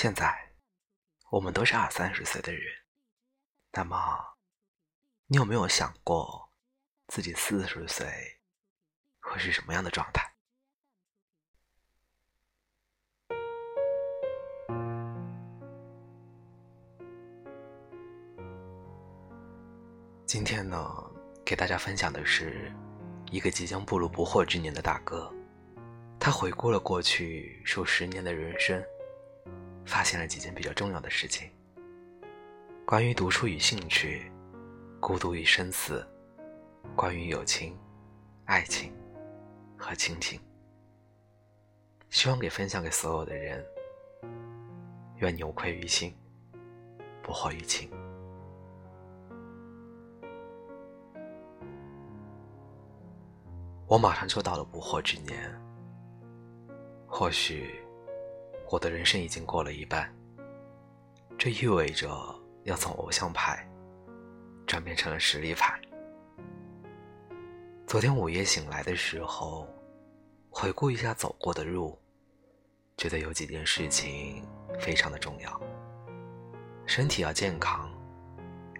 现在，我们都是二三十岁的人，那么，你有没有想过，自己四十岁会是什么样的状态？今天呢，给大家分享的是一个即将步入不惑之年的大哥，他回顾了过去数十年的人生，发现了几件比较重要的事情：关于读书与兴趣，孤独与生死，关于友情、爱情和亲情。希望给分享给所有的人，愿你无愧于心，不惑于情。我马上就到了不惑之年，或许我的人生已经过了一半，这意味着要从偶像派转变成了实力派。昨天午夜醒来的时候，回顾一下走过的路，觉得有几件事情非常的重要：身体要健康，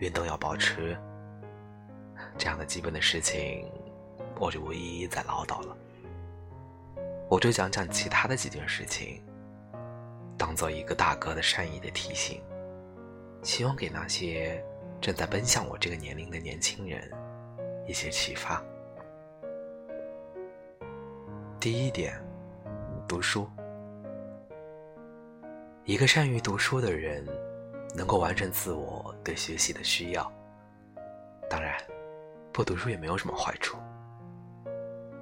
运动要保持，这样的基本的事情。我就不一一再唠叨了，我就讲讲其他的几件事情，当做一个大哥的善意的提醒，希望给那些正在奔向我这个年龄的年轻人一些启发。第一点，读书。一个善于读书的人，能够完成自我对学习的需要。当然，不读书也没有什么坏处。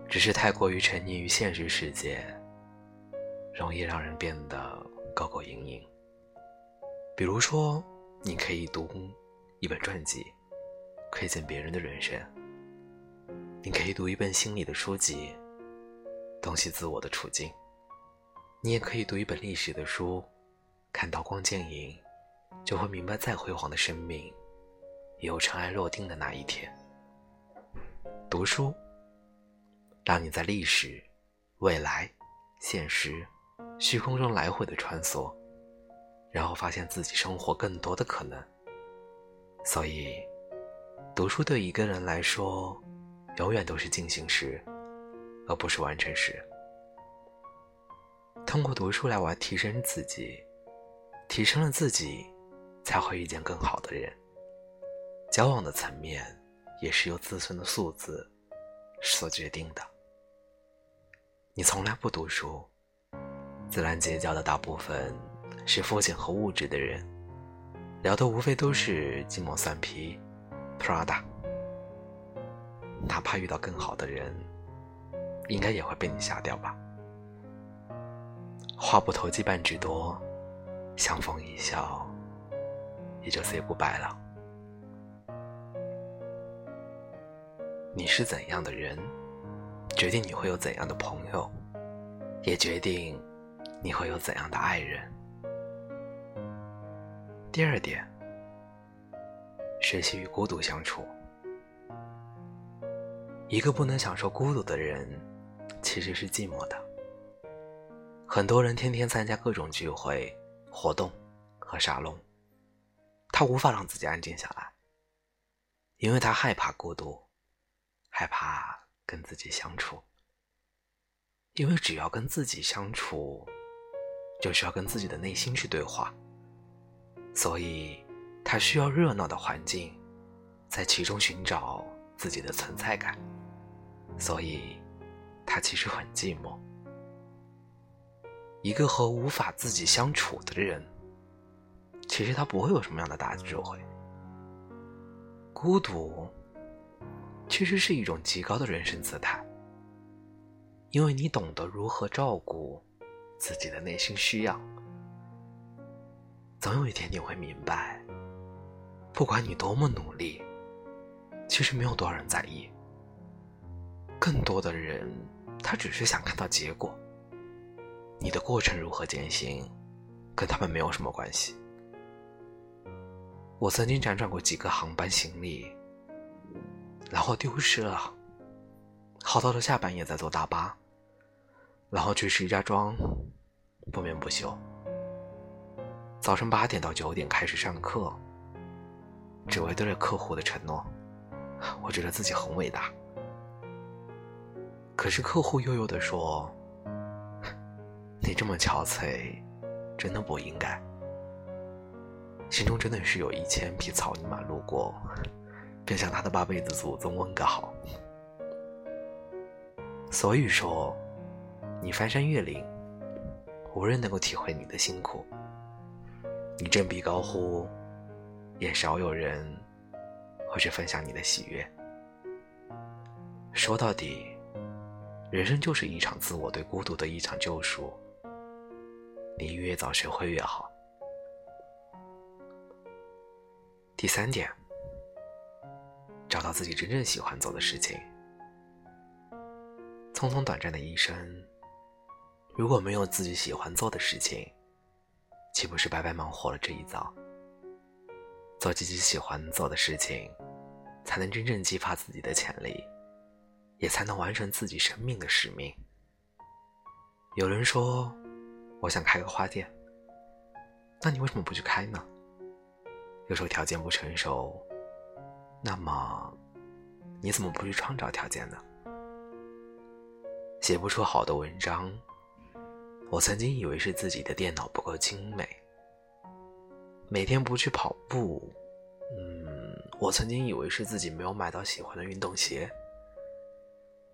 只是太过于沉溺于现实世界，容易让人变得勾勾营营。比如说，你可以读一本传记，窥见别人的人生；你可以读一本心理的书籍，洞悉自我的处境；你也可以读一本历史的书，看刀光剑影，就会明白再辉煌的生命，也有尘埃落定的那一天。读书。让你在历史、未来、现实、虚空中来回的穿梭，然后发现自己生活更多的可能。所以，读书对一个人来说，永远都是进行时，而不是完成时。通过读书来玩提升自己，提升了自己，才会遇见更好的人。交往的层面，也是由自身的素质所决定的。你从来不读书，自然结交的大部分是肤浅和物质的人，聊的无非都是鸡毛蒜皮、Prada。哪怕遇到更好的人，应该也会被你吓掉吧？话不投机半句多，相逢一笑，也就 say goodbye 了。你是怎样的人？决定你会有怎样的朋友，也决定你会有怎样的爱人。第二点，学习与孤独相处。一个不能享受孤独的人，其实是寂寞的。很多人天天参加各种聚会、活动和沙龙，他无法让自己安静下来，因为他害怕孤独，害怕。跟自己相处，因为只要跟自己相处，就需要跟自己的内心去对话，所以他需要热闹的环境，在其中寻找自己的存在感，所以他其实很寂寞。一个和无法自己相处的人，其实他不会有什么样的大智慧，孤独。其实是一种极高的人生姿态，因为你懂得如何照顾自己的内心需要。总有一天你会明白，不管你多么努力，其实没有多少人在意。更多的人，他只是想看到结果。你的过程如何艰辛，跟他们没有什么关系。我曾经辗转过几个航班行李。然后丢失了，好到了下半夜再坐大巴，然后去石家庄，不眠不休。早上八点到九点开始上课，只为对了客户的承诺。我觉得自己很伟大。可是客户悠悠的说：“你这么憔悴，真的不应该。”心中真的是有一千匹草泥马路过，便向他的八辈子祖宗问个好。所以说，你翻山越岭，无人能够体会你的辛苦。你振臂高呼，也少有人会去分享你的喜悦。说到底，人生就是一场自我对孤独的一场救赎。你越早学会越好。第三点，找到自己真正喜欢做的事情。匆匆短暂的一生，如果没有自己喜欢做的事情，岂不是白白忙活了这一遭？做自己喜欢做的事情，才能真正激发自己的潜力，也才能完成自己生命的使命。有人说：“我想开个花店。”那你为什么不去开呢？有时候条件不成熟，那么你怎么不去创造条件呢？写不出好的文章。我曾经以为是自己的电脑不够精美，每天不去跑步，嗯，我曾经以为是自己没有买到喜欢的运动鞋，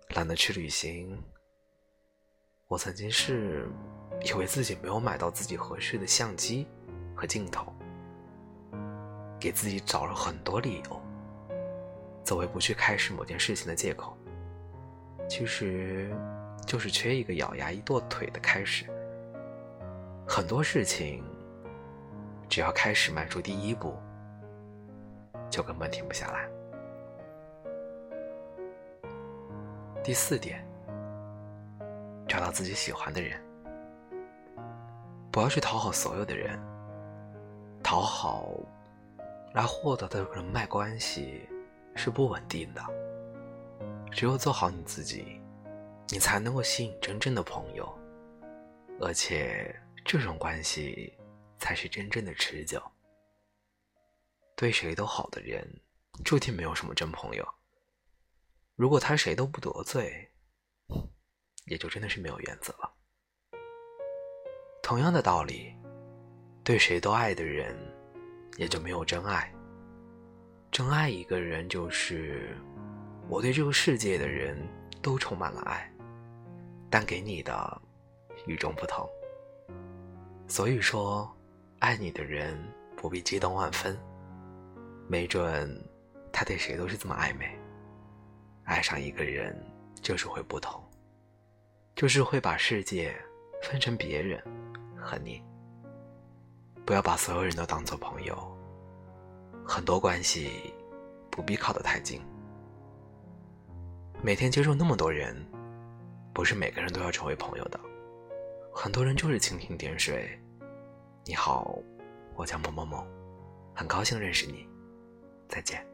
懒得去旅行。我曾经是以为自己没有买到自己合适的相机和镜头，给自己找了很多理由，作为不去开始某件事情的借口。其实。就是缺一个咬牙一跺腿的开始。很多事情，只要开始迈出第一步，就根本停不下来。第四点，找到自己喜欢的人，不要去讨好所有的人，讨好来获得的人脉关系是不稳定的。只有做好你自己。你才能够吸引真正的朋友，而且这种关系才是真正的持久。对谁都好的人，注定没有什么真朋友。如果他谁都不得罪，也就真的是没有原则了。同样的道理，对谁都爱的人，也就没有真爱。真爱一个人，就是我对这个世界的人都充满了爱。但给你的与众不同，所以说，爱你的人不必激动万分，没准他对谁都是这么暧昧。爱上一个人就是会不同，就是会把世界分成别人和你。不要把所有人都当做朋友，很多关系不必靠得太近。每天接触那么多人。不是每个人都要成为朋友的，很多人就是蜻蜓点水。你好，我叫某某某，很高兴认识你，再见。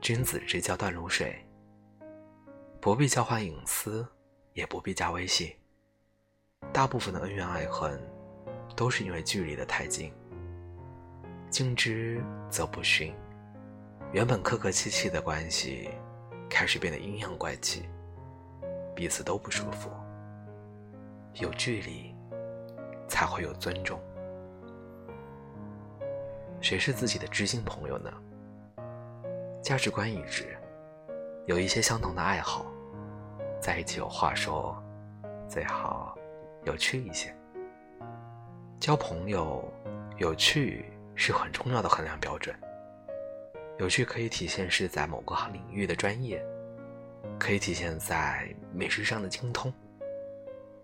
君子之交淡如水，不必交换隐私，也不必加微信。大部分的恩怨爱恨，都是因为距离的太近。近之则不逊，原本客客气气的关系，开始变得阴阳怪气。彼此都不舒服，有距离，才会有尊重。谁是自己的知心朋友呢？价值观一致，有一些相同的爱好，在一起有话说，最好有趣一些。交朋友，有趣是很重要的衡量标准。有趣可以体现是在某个领域的专业。可以体现在美食上的精通，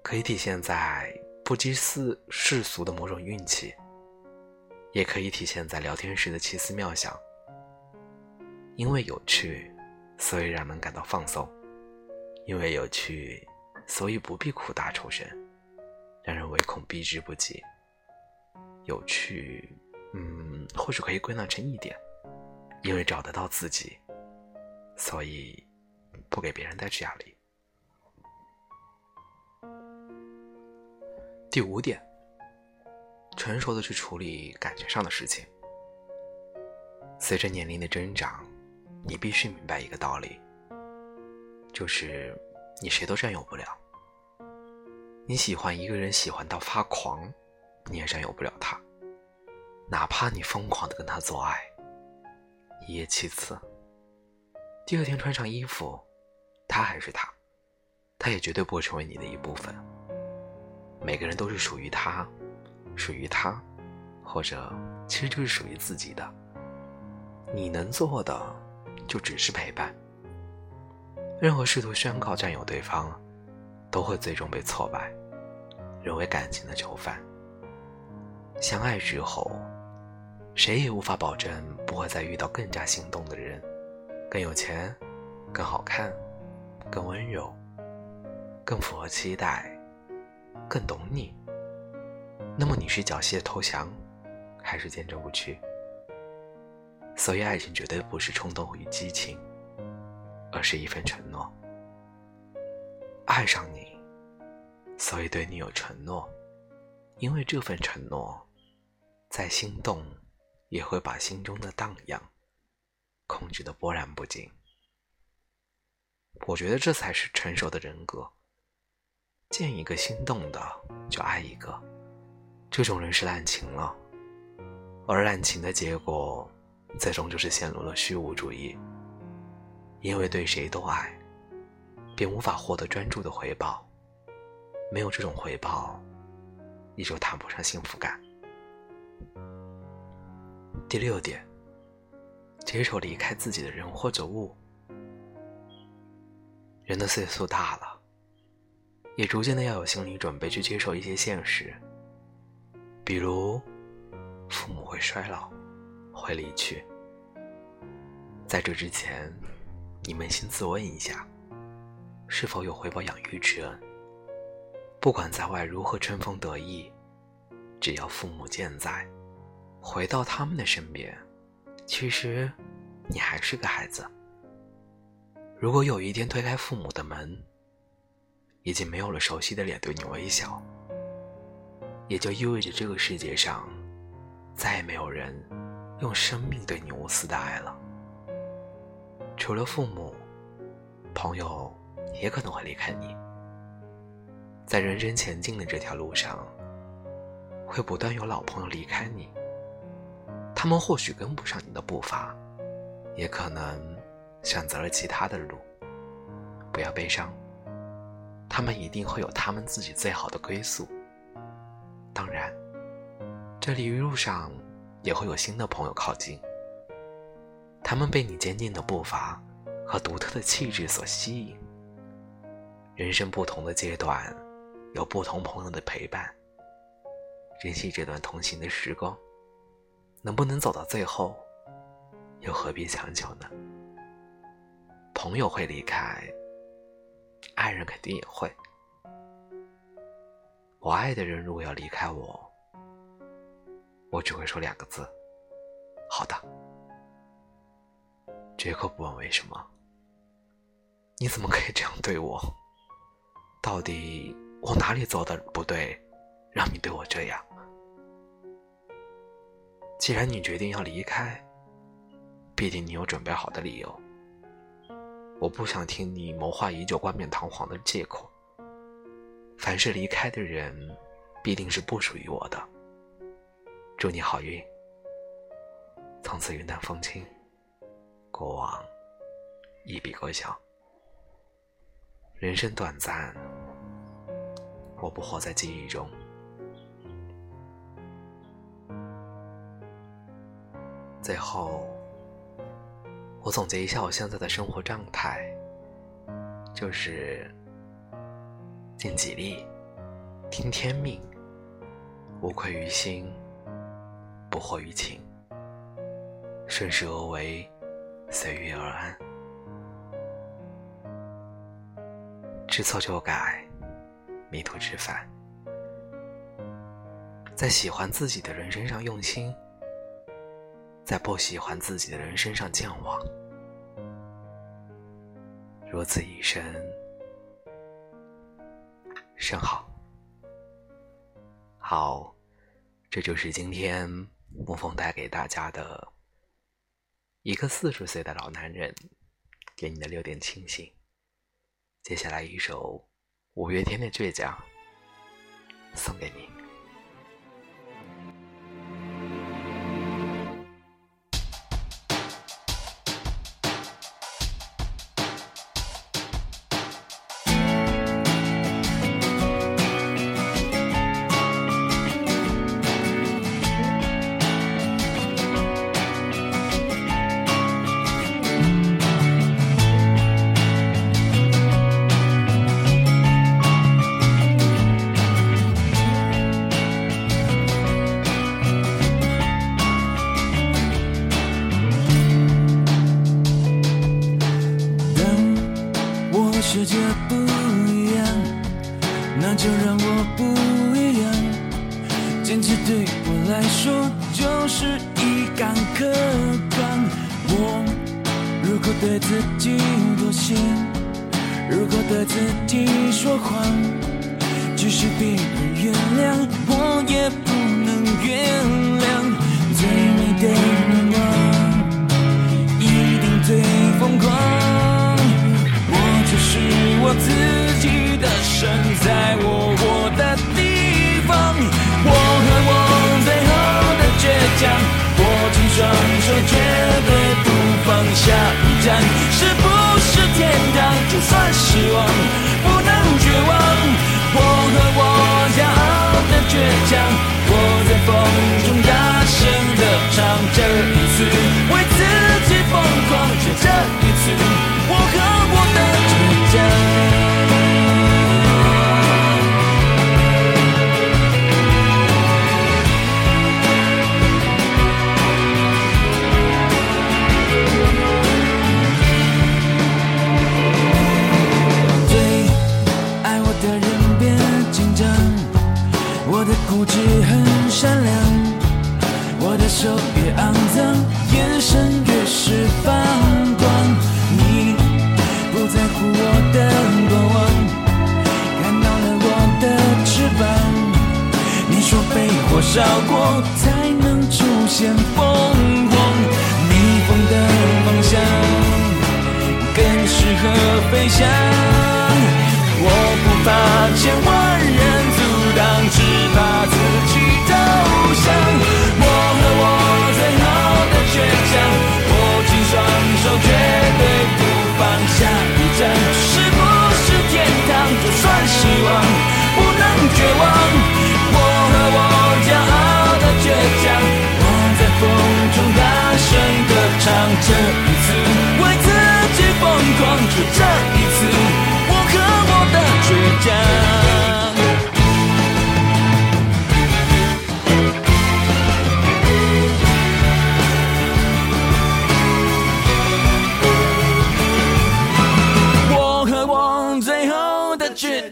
可以体现在不羁世世俗的某种运气，也可以体现在聊天时的奇思妙想。因为有趣，所以让人感到放松；因为有趣，所以不必苦大仇深，让人唯恐避之不及。有趣，嗯，或许可以归纳成一点：因为找得到自己，所以。不给别人带去压力。第五点，成熟的去处理感情上的事情。随着年龄的增长，你必须明白一个道理，就是你谁都占有不了。你喜欢一个人喜欢到发狂，你也占有不了他。哪怕你疯狂的跟他做爱，一夜七次，第二天穿上衣服，他还是他，他也绝对不会成为你的一部分。每个人都是属于他，属于他，或者其实就是属于自己的。你能做的就只是陪伴。任何试图宣告占有对方，都会最终被挫败，沦为感情的囚犯。相爱之后。谁也无法保证不会再遇到更加心动的人，更有钱，更好看，更温柔，更符合期待，更懂你。那么你是缴械投降，还是坚贞不屈？所以爱情绝对不是冲动与激情，而是一份承诺。爱上你，所以对你有承诺，因为这份承诺，在心动。也会把心中的荡漾控制的波澜不惊。我觉得这才是成熟的人格。见一个心动的就爱一个，这种人是滥情了。而滥情的结果，最终就是陷入了虚无主义。因为对谁都爱，便无法获得专注的回报。没有这种回报，你就谈不上幸福感。第六点，接受离开自己的人或者物。人的岁数大了，也逐渐的要有心理准备去接受一些现实，比如父母会衰老，会离去。在这之前，你扪心自问一下，是否有回报养育之恩？不管在外如何春风得意，只要父母健在。回到他们的身边，其实你还是个孩子。如果有一天推开父母的门，已经没有了熟悉的脸对你微笑，也就意味着这个世界上再也没有人用生命对你无私的爱了。除了父母，朋友也可能会离开你。在人生前进的这条路上，会不断有老朋友离开你。他们或许跟不上你的步伐，也可能选择了其他的路。不要悲伤，他们一定会有他们自己最好的归宿。当然，这里一路上也会有新的朋友靠近。他们被你坚定的步伐和独特的气质所吸引。人生不同的阶段，有不同朋友的陪伴。珍惜这段同行的时光。能不能走到最后，又何必强求呢？朋友会离开，爱人肯定也会。我爱的人如果要离开我，我只会说两个字：好的。绝口不问为什么。你怎么可以这样对我？到底我哪里做的不对，让你对我这样？既然你决定要离开，必定你有准备好的理由。我不想听你谋划已久、冠冕堂皇的借口。凡是离开的人，必定是不属于我的。祝你好运，从此云淡风轻，过往一笔勾销。人生短暂，我不活在记忆中。最后，我总结一下我现在的生活状态，就是尽己力，听天命，无愧于心，不惑于情，顺势而为，随遇而安，知错就改，迷途知返，在喜欢自己的人身上用心。在不喜欢自己的人身上健忘，如此一生，甚好。好，这就是今天沐风带给大家的一个四十岁的老男人给你的六点清醒。接下来一首五月天的《倔强》送给你。世界不一样，那就让我不一样。坚持对我来说就是一杆客观。我如果对自己妥协，如果对自己说谎，即使别人原谅，我也不能原谅。最美的自己的神，在我活的地方。我和我最后的倔强，握紧双手，绝对不放下。一站是不是天堂？就算失望，不能绝望。我和我骄傲的倔强，我在风中大声的唱。这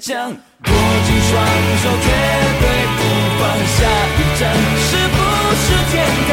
握紧双手，绝对不放下。一站是不是天堂？